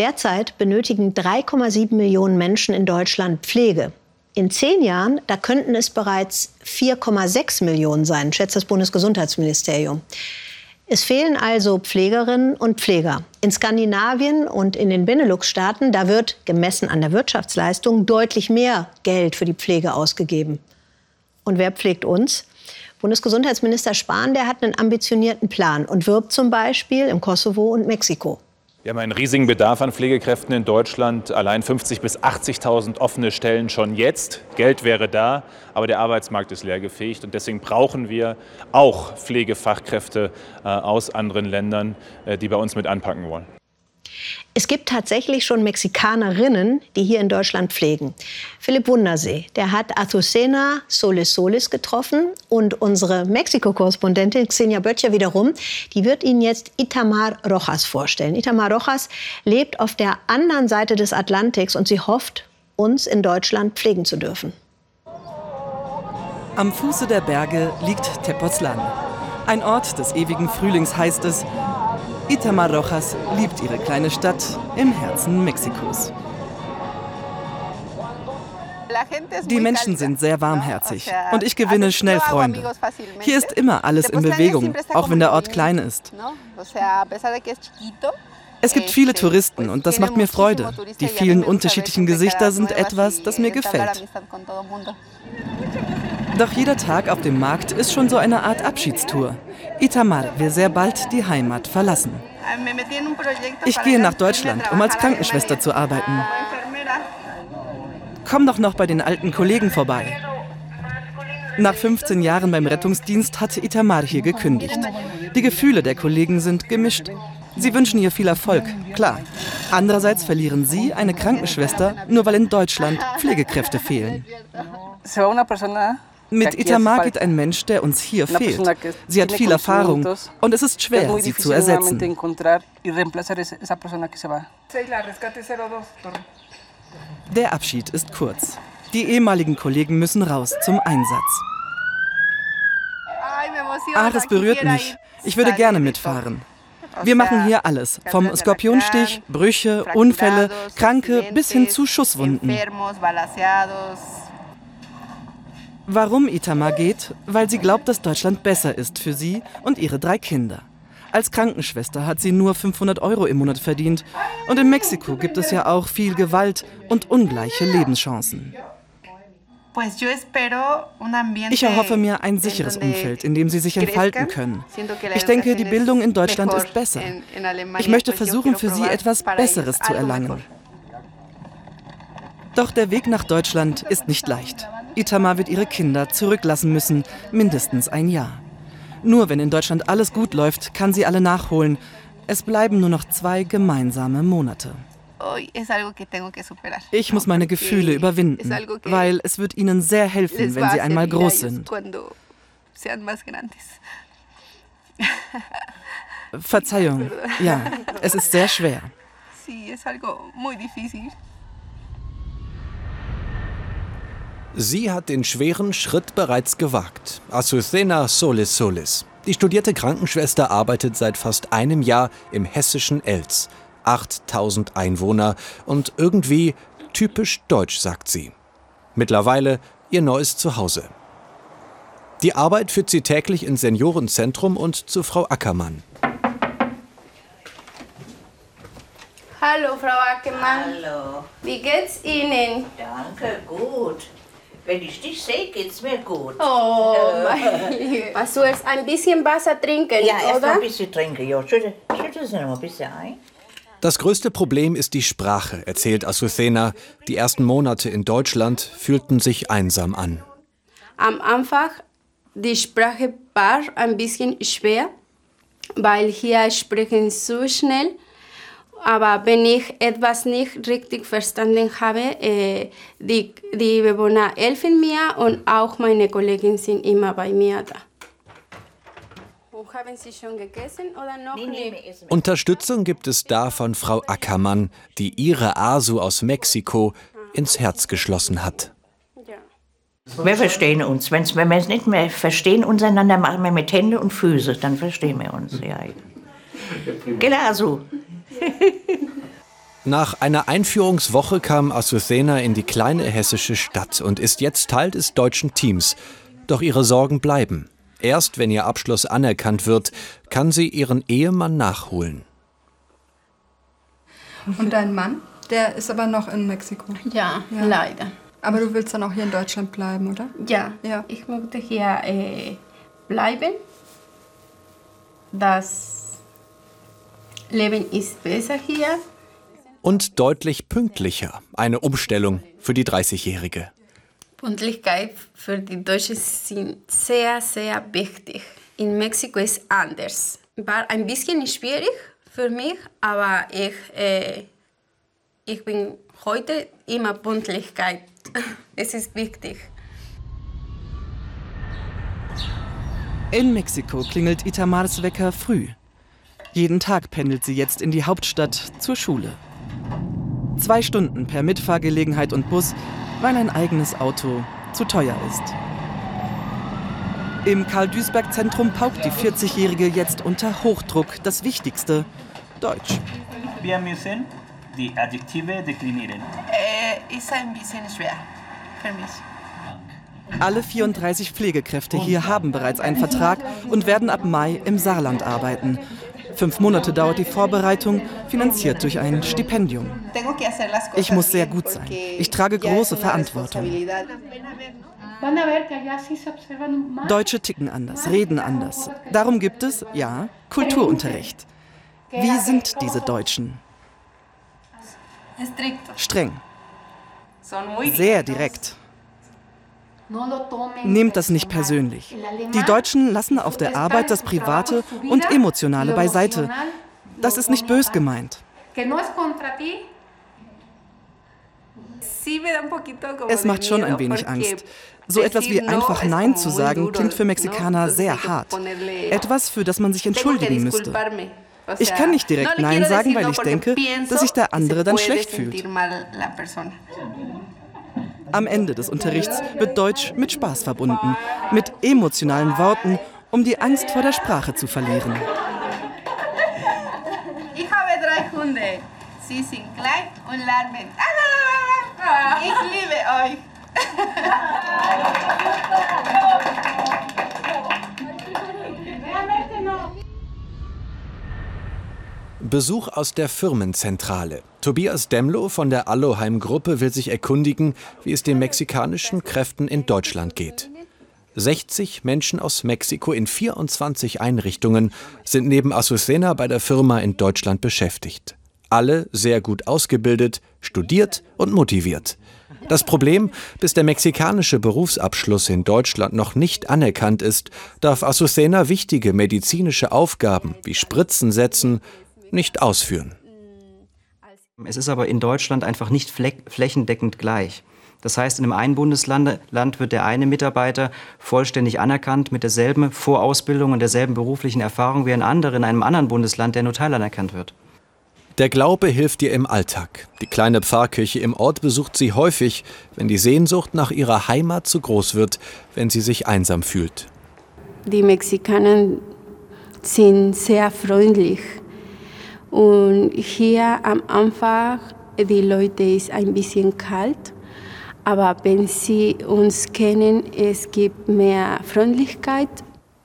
Derzeit benötigen 3,7 Millionen Menschen in Deutschland Pflege. In zehn Jahren, da könnten es bereits 4,6 Millionen sein, schätzt das Bundesgesundheitsministerium. Es fehlen also Pflegerinnen und Pfleger. In Skandinavien und in den Benelux-Staaten, da wird, gemessen an der Wirtschaftsleistung, deutlich mehr Geld für die Pflege ausgegeben. Und wer pflegt uns? Bundesgesundheitsminister Spahn, der hat einen ambitionierten Plan und wirbt zum Beispiel im Kosovo und Mexiko. Wir haben einen riesigen Bedarf an Pflegekräften in Deutschland. Allein 50.000 bis 80.000 offene Stellen schon jetzt. Geld wäre da, aber der Arbeitsmarkt ist leergefegt. Und deswegen brauchen wir auch Pflegefachkräfte äh, aus anderen Ländern, äh, die bei uns mit anpacken wollen. Es gibt tatsächlich schon Mexikanerinnen, die hier in Deutschland pflegen. Philipp Wundersee, der hat Azucena Solis Solis getroffen und unsere Mexiko-Korrespondentin Xenia Böttcher wiederum, die wird Ihnen jetzt Itamar Rojas vorstellen. Itamar Rojas lebt auf der anderen Seite des Atlantiks und sie hofft, uns in Deutschland pflegen zu dürfen. Am Fuße der Berge liegt Tepoztlan. Ein Ort des ewigen Frühlings heißt es, Itamar Rojas liebt ihre kleine Stadt im Herzen Mexikos. Die Menschen sind sehr warmherzig und ich gewinne schnell Freunde. Hier ist immer alles in Bewegung, auch wenn der Ort klein ist. Es gibt viele Touristen und das macht mir Freude. Die vielen unterschiedlichen Gesichter sind etwas, das mir gefällt. Doch jeder Tag auf dem Markt ist schon so eine Art Abschiedstour. Itamar will sehr bald die Heimat verlassen. Ich gehe nach Deutschland, um als Krankenschwester zu arbeiten. Komm doch noch bei den alten Kollegen vorbei. Nach 15 Jahren beim Rettungsdienst hatte Itamar hier gekündigt. Die Gefühle der Kollegen sind gemischt. Sie wünschen ihr viel Erfolg, klar. Andererseits verlieren sie eine Krankenschwester, nur weil in Deutschland Pflegekräfte fehlen. Mit Itamar geht ein Mensch, der uns hier fehlt. Sie hat viel Erfahrung und es ist schwer, sie zu ersetzen. Der Abschied ist kurz. Die ehemaligen Kollegen müssen raus zum Einsatz. Ah, das berührt mich. Ich würde gerne mitfahren. Wir machen hier alles, vom Skorpionstich, Brüche, Unfälle, Kranke bis hin zu Schusswunden. Warum Itamar geht? Weil sie glaubt, dass Deutschland besser ist für sie und ihre drei Kinder. Als Krankenschwester hat sie nur 500 Euro im Monat verdient. Und in Mexiko gibt es ja auch viel Gewalt und ungleiche Lebenschancen. Ich erhoffe mir ein sicheres Umfeld, in dem sie sich entfalten können. Ich denke, die Bildung in Deutschland ist besser. Ich möchte versuchen, für sie etwas Besseres zu erlangen. Doch der Weg nach Deutschland ist nicht leicht. Itamar wird ihre Kinder zurücklassen müssen, mindestens ein Jahr. Nur wenn in Deutschland alles gut läuft, kann sie alle nachholen. Es bleiben nur noch zwei gemeinsame Monate. Ich muss meine Gefühle überwinden, weil es wird ihnen sehr helfen, wenn sie einmal groß sind. Verzeihung, ja, es ist sehr schwer. Sie hat den schweren Schritt bereits gewagt. Azucena Solis Solis. Die studierte Krankenschwester arbeitet seit fast einem Jahr im hessischen Elz. 8000 Einwohner und irgendwie typisch deutsch, sagt sie. Mittlerweile ihr neues Zuhause. Die Arbeit führt sie täglich ins Seniorenzentrum und zu Frau Ackermann. Hallo, Frau Ackermann. Hallo. Wie geht's Ihnen? Danke, gut. Wenn ich dich sehe, geht's mir gut. Oh, mein Lieb. Was du jetzt ein bisschen Wasser trinken, Ja, erst oder? ein bisschen trinken. Ja, schütte, schütte sie noch ein bisschen ein. Das größte Problem ist die Sprache, erzählt Azucena. Die ersten Monate in Deutschland fühlten sich einsam an. Am Anfang, die Sprache war ein bisschen schwer, weil hier sprechen so schnell. Aber wenn ich etwas nicht richtig verstanden habe, äh, die, die Bewohner helfen mir und auch meine Kollegen sind immer bei mir da. Und haben Sie schon gegessen oder noch nicht? Unterstützung gibt es da von Frau Ackermann, die ihre Asu aus Mexiko ins Herz geschlossen hat. Wir verstehen uns. Wenn's, wenn wir es nicht mehr verstehen untereinander, machen wir mit Hände und Füße. Dann verstehen wir uns. Ja. Gelasu. Nach einer Einführungswoche kam Azucena in die kleine hessische Stadt und ist jetzt Teil des deutschen Teams. Doch ihre Sorgen bleiben. Erst wenn ihr Abschluss anerkannt wird, kann sie ihren Ehemann nachholen. Und dein Mann? Der ist aber noch in Mexiko. Ja, Ja. leider. Aber du willst dann auch hier in Deutschland bleiben, oder? Ja, Ja. ich möchte hier äh, bleiben. Das Leben ist besser hier. Und deutlich pünktlicher. Eine Umstellung für die 30-Jährige. Pünktlichkeit für die Deutschen sind sehr, sehr wichtig. In Mexiko ist anders. War ein bisschen schwierig für mich, aber ich, äh, ich bin heute immer Pünktlichkeit. Es ist wichtig. In Mexiko klingelt Itamars Wecker früh. Jeden Tag pendelt sie jetzt in die Hauptstadt zur Schule. Zwei Stunden per Mitfahrgelegenheit und Bus, weil ein eigenes Auto zu teuer ist. Im Karl-Duisberg-Zentrum paukt die 40-Jährige jetzt unter Hochdruck das Wichtigste: Deutsch. Wir müssen die Adjektive deklinieren. Äh, ist ein bisschen schwer für mich. Alle 34 Pflegekräfte hier haben bereits einen Vertrag und werden ab Mai im Saarland arbeiten. Fünf Monate dauert die Vorbereitung, finanziert durch ein Stipendium. Ich muss sehr gut sein. Ich trage große Verantwortung. Deutsche ticken anders, reden anders. Darum gibt es, ja, Kulturunterricht. Wie sind diese Deutschen? Streng, sehr direkt. Nehmt das nicht persönlich. Die Deutschen lassen auf der Arbeit das Private und Emotionale beiseite. Das ist nicht bös gemeint. Es macht schon ein wenig Angst. So etwas wie einfach Nein zu sagen, klingt für Mexikaner sehr hart. Etwas, für das man sich entschuldigen müsste. Ich kann nicht direkt Nein sagen, weil ich denke, dass sich der andere dann schlecht fühlt. Am Ende des Unterrichts wird Deutsch mit Spaß verbunden, mit emotionalen Worten, um die Angst vor der Sprache zu verlieren. Ich habe drei Hunde. Sie sind klein und larmen. Ah, Ich liebe euch. Besuch aus der Firmenzentrale. Tobias Demlo von der Alloheim-Gruppe will sich erkundigen, wie es den mexikanischen Kräften in Deutschland geht. 60 Menschen aus Mexiko in 24 Einrichtungen sind neben Azucena bei der Firma in Deutschland beschäftigt. Alle sehr gut ausgebildet, studiert und motiviert. Das Problem, bis der mexikanische Berufsabschluss in Deutschland noch nicht anerkannt ist, darf Azucena wichtige medizinische Aufgaben wie Spritzen setzen nicht ausführen. Es ist aber in Deutschland einfach nicht flächendeckend gleich. Das heißt, in einem einen Bundesland Land wird der eine Mitarbeiter vollständig anerkannt mit derselben Vorausbildung und derselben beruflichen Erfahrung wie ein anderer in einem anderen Bundesland, der nur teilanerkannt wird. Der Glaube hilft ihr im Alltag. Die kleine Pfarrkirche im Ort besucht sie häufig, wenn die Sehnsucht nach ihrer Heimat zu groß wird, wenn sie sich einsam fühlt. Die Mexikaner sind sehr freundlich. Und hier am Anfang, die Leute ist ein bisschen kalt. Aber wenn sie uns kennen, es gibt mehr Freundlichkeit.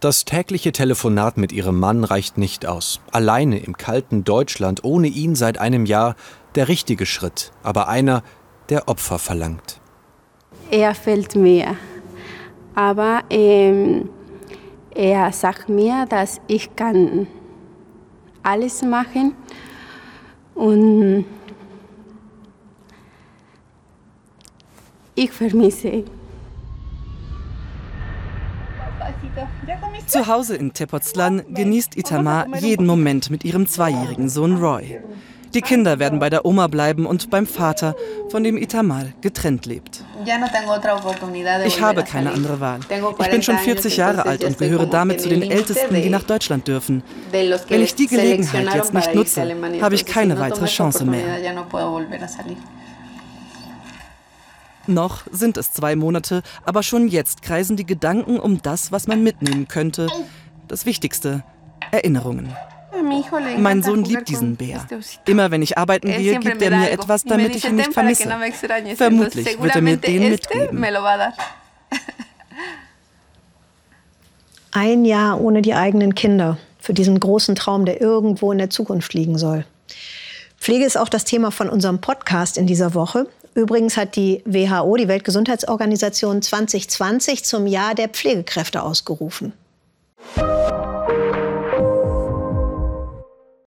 Das tägliche Telefonat mit ihrem Mann reicht nicht aus. Alleine im kalten Deutschland, ohne ihn seit einem Jahr, der richtige Schritt, aber einer, der Opfer verlangt. Er fällt mir. Aber ähm, er sagt mir, dass ich kann alles machen und ich vermisse. Zu Hause in Tepoztlan genießt Itamar jeden Moment mit ihrem zweijährigen Sohn Roy. Die Kinder werden bei der Oma bleiben und beim Vater, von dem Itamar getrennt lebt. Ich habe keine andere Wahl. Ich bin schon 40 Jahre alt und gehöre damit zu den Ältesten, die nach Deutschland dürfen. Wenn ich die Gelegenheit jetzt nicht nutze, habe ich keine weitere Chance mehr. Noch sind es zwei Monate, aber schon jetzt kreisen die Gedanken um das, was man mitnehmen könnte. Das Wichtigste, Erinnerungen. Mein Sohn liebt diesen Bär. Immer wenn ich arbeiten gehe, gibt er mir etwas, damit ich ihn nicht vermisse. Vermutlich wird er mir den mitgeben. Ein Jahr ohne die eigenen Kinder für diesen großen Traum, der irgendwo in der Zukunft liegen soll. Pflege ist auch das Thema von unserem Podcast in dieser Woche. Übrigens hat die WHO, die Weltgesundheitsorganisation, 2020 zum Jahr der Pflegekräfte ausgerufen.